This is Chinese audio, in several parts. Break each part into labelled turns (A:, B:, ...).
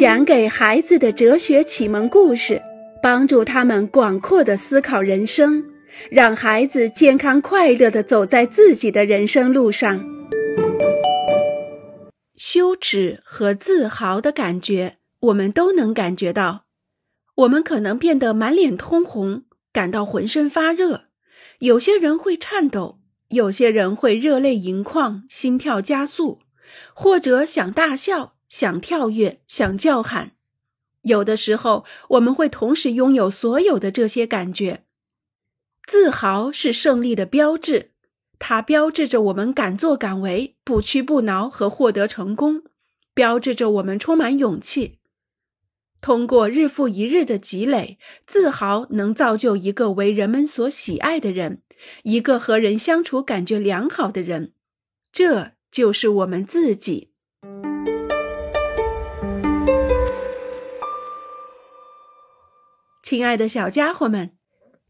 A: 讲给孩子的哲学启蒙故事，帮助他们广阔的思考人生，让孩子健康快乐的走在自己的人生路上。羞耻和自豪的感觉，我们都能感觉到。我们可能变得满脸通红，感到浑身发热；有些人会颤抖，有些人会热泪盈眶，心跳加速，或者想大笑。想跳跃，想叫喊，有的时候我们会同时拥有所有的这些感觉。自豪是胜利的标志，它标志着我们敢作敢为、不屈不挠和获得成功，标志着我们充满勇气。通过日复一日的积累，自豪能造就一个为人们所喜爱的人，一个和人相处感觉良好的人。这就是我们自己。亲爱的小家伙们，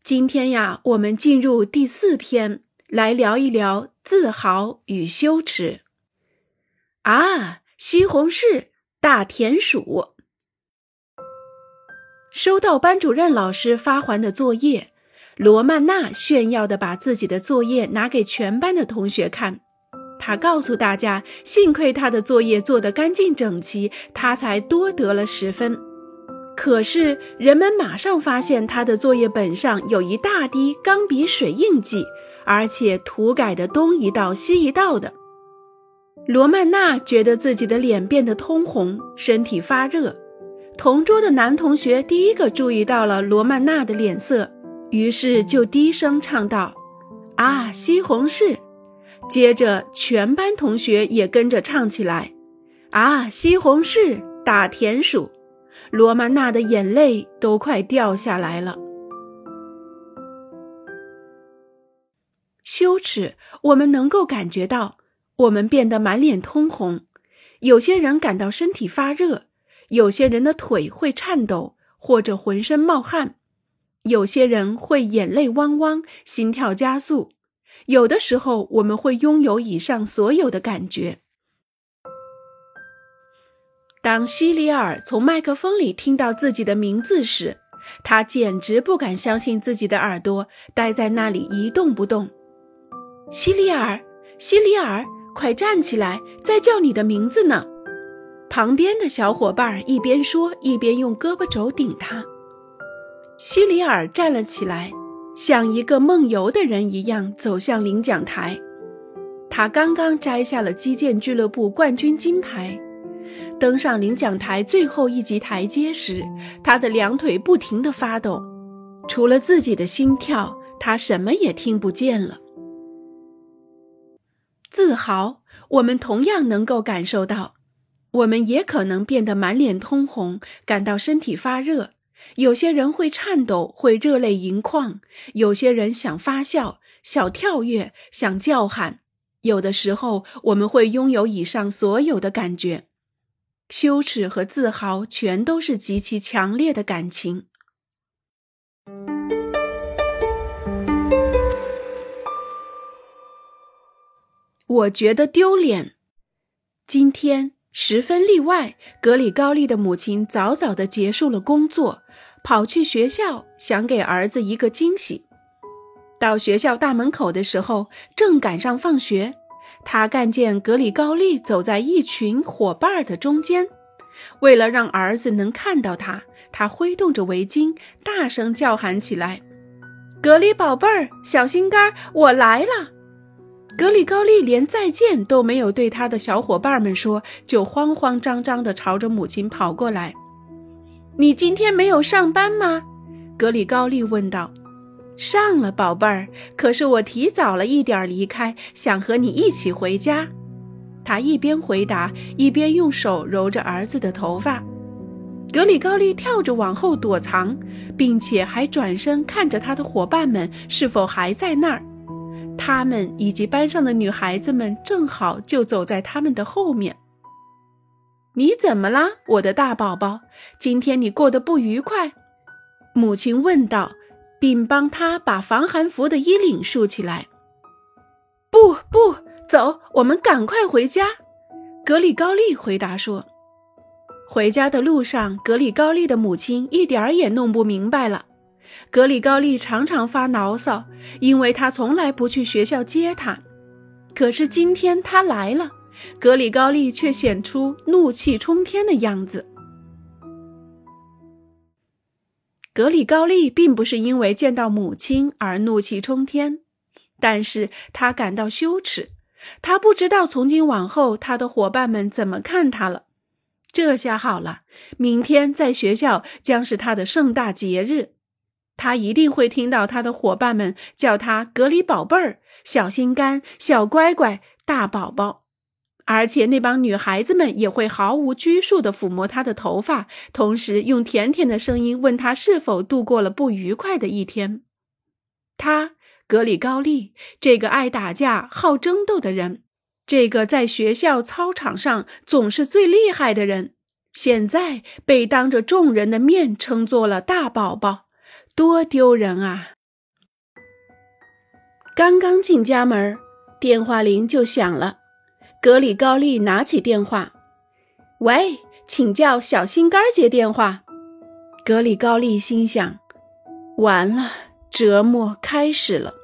A: 今天呀，我们进入第四篇，来聊一聊自豪与羞耻。啊，西红柿大田鼠。收到班主任老师发还的作业，罗曼娜炫耀的把自己的作业拿给全班的同学看。他告诉大家，幸亏他的作业做得干净整齐，他才多得了十分。可是，人们马上发现他的作业本上有一大滴钢笔水印记，而且涂改的东一道西一道的。罗曼娜觉得自己的脸变得通红，身体发热。同桌的男同学第一个注意到了罗曼娜的脸色，于是就低声唱道：“啊，西红柿。”接着，全班同学也跟着唱起来：“啊，西红柿，大田鼠。”罗曼娜的眼泪都快掉下来了。羞耻，我们能够感觉到，我们变得满脸通红，有些人感到身体发热，有些人的腿会颤抖或者浑身冒汗，有些人会眼泪汪汪、心跳加速。有的时候，我们会拥有以上所有的感觉。当希里尔从麦克风里听到自己的名字时，他简直不敢相信自己的耳朵，待在那里一动不动。希里尔，希里尔，快站起来，在叫你的名字呢！旁边的小伙伴一边说，一边用胳膊肘顶他。希里尔站了起来，像一个梦游的人一样走向领奖台。他刚刚摘下了击剑俱乐部冠军金牌。登上领奖台最后一级台阶时，他的两腿不停地发抖，除了自己的心跳，他什么也听不见了。自豪，我们同样能够感受到，我们也可能变得满脸通红，感到身体发热。有些人会颤抖，会热泪盈眶；有些人想发笑、想跳跃、想叫喊。有的时候，我们会拥有以上所有的感觉。羞耻和自豪全都是极其强烈的感情。我觉得丢脸。今天十分例外，格里高利的母亲早早的结束了工作，跑去学校，想给儿子一个惊喜。到学校大门口的时候，正赶上放学。他看见格里高利走在一群伙伴的中间，为了让儿子能看到他，他挥动着围巾，大声叫喊起来：“格里宝贝儿，小心肝，我来了！”格里高利连再见都没有对他的小伙伴们说，就慌慌张张地朝着母亲跑过来。“你今天没有上班吗？”格里高利问道。上了，宝贝儿。可是我提早了一点离开，想和你一起回家。他一边回答，一边用手揉着儿子的头发。格里高利跳着往后躲藏，并且还转身看着他的伙伴们是否还在那儿。他们以及班上的女孩子们正好就走在他们的后面。你怎么了，我的大宝宝？今天你过得不愉快？母亲问道。并帮他把防寒服的衣领竖起来。不不，走，我们赶快回家。格里高利回答说：“回家的路上，格里高利的母亲一点儿也弄不明白了。格里高利常常发牢骚，因为他从来不去学校接他。可是今天他来了，格里高利却显出怒气冲天的样子。格里高利并不是因为见到母亲而怒气冲天，但是他感到羞耻。他不知道从今往后他的伙伴们怎么看他了。这下好了，明天在学校将是他的盛大节日，他一定会听到他的伙伴们叫他“格里宝贝儿”“小心肝”“小乖乖”“大宝宝”，而且那帮女孩子们也会毫无拘束地抚摸他的头发，同时用甜甜的声音问他是否度过了不愉快的一天。他。格里高利这个爱打架、好争斗的人，这个在学校操场上总是最厉害的人，现在被当着众人的面称作了大宝宝，多丢人啊！刚刚进家门，电话铃就响了。格里高利拿起电话：“喂，请叫小心肝接电话。”格里高利心想：“完了，折磨开始了。”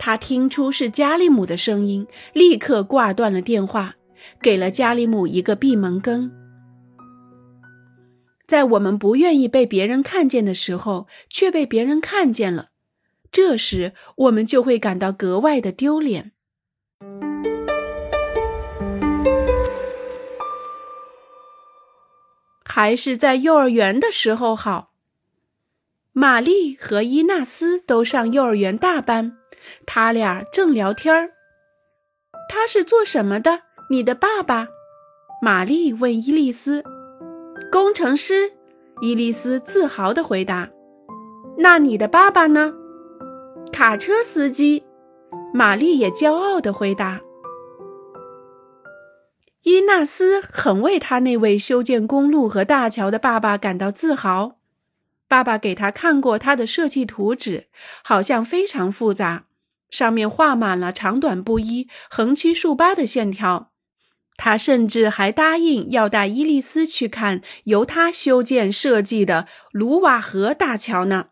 A: 他听出是加利姆的声音，立刻挂断了电话，给了加利姆一个闭门羹。在我们不愿意被别人看见的时候，却被别人看见了，这时我们就会感到格外的丢脸。还是在幼儿园的时候好。玛丽和伊纳斯都上幼儿园大班。他俩正聊天儿。他是做什么的？你的爸爸？玛丽问伊丽丝。工程师。伊丽丝自豪地回答。那你的爸爸呢？卡车司机。玛丽也骄傲地回答。伊纳斯很为他那位修建公路和大桥的爸爸感到自豪。爸爸给他看过他的设计图纸，好像非常复杂。上面画满了长短不一、横七竖八的线条。他甚至还答应要带伊丽丝去看由他修建设计的卢瓦河大桥呢。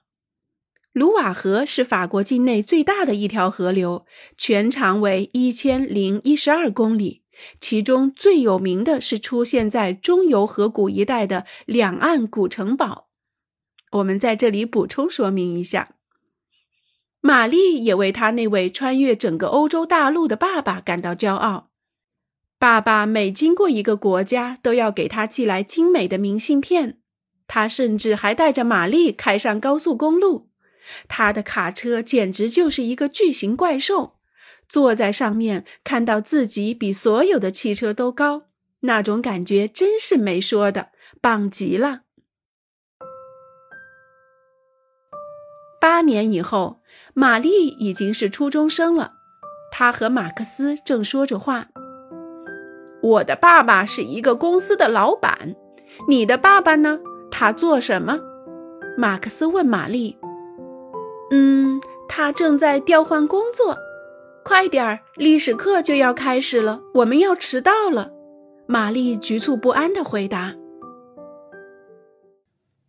A: 卢瓦河是法国境内最大的一条河流，全长为一千零一十二公里。其中最有名的是出现在中游河谷一带的两岸古城堡。我们在这里补充说明一下。玛丽也为他那位穿越整个欧洲大陆的爸爸感到骄傲。爸爸每经过一个国家，都要给他寄来精美的明信片。他甚至还带着玛丽开上高速公路。他的卡车简直就是一个巨型怪兽，坐在上面看到自己比所有的汽车都高，那种感觉真是没说的，棒极了。八年以后，玛丽已经是初中生了。她和马克思正说着话。我的爸爸是一个公司的老板，你的爸爸呢？他做什么？马克思问玛丽。嗯，他正在调换工作。快点儿，历史课就要开始了，我们要迟到了。玛丽局促不安地回答。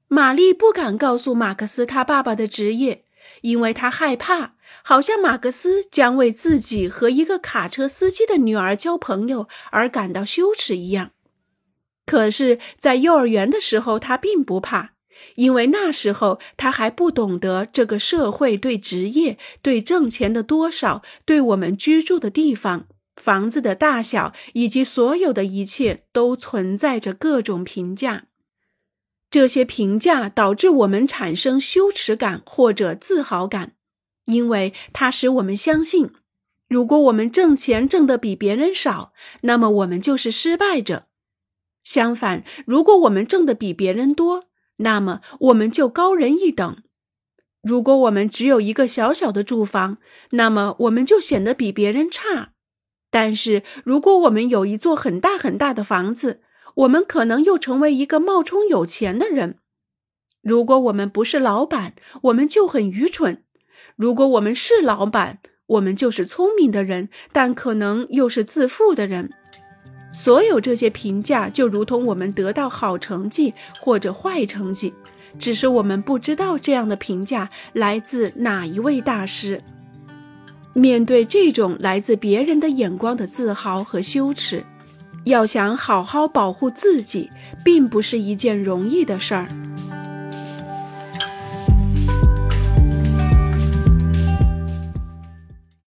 A: 玛丽不敢告诉马克思他爸爸的职业，因为她害怕，好像马克思将为自己和一个卡车司机的女儿交朋友而感到羞耻一样。可是，在幼儿园的时候，他并不怕，因为那时候他还不懂得这个社会对职业、对挣钱的多少、对我们居住的地方、房子的大小以及所有的一切都存在着各种评价。这些评价导致我们产生羞耻感或者自豪感，因为它使我们相信，如果我们挣钱挣得比别人少，那么我们就是失败者；相反，如果我们挣得比别人多，那么我们就高人一等。如果我们只有一个小小的住房，那么我们就显得比别人差；但是如果我们有一座很大很大的房子，我们可能又成为一个冒充有钱的人。如果我们不是老板，我们就很愚蠢；如果我们是老板，我们就是聪明的人，但可能又是自负的人。所有这些评价就如同我们得到好成绩或者坏成绩，只是我们不知道这样的评价来自哪一位大师。面对这种来自别人的眼光的自豪和羞耻，要想好好保护自己，并不是一件容易的事儿。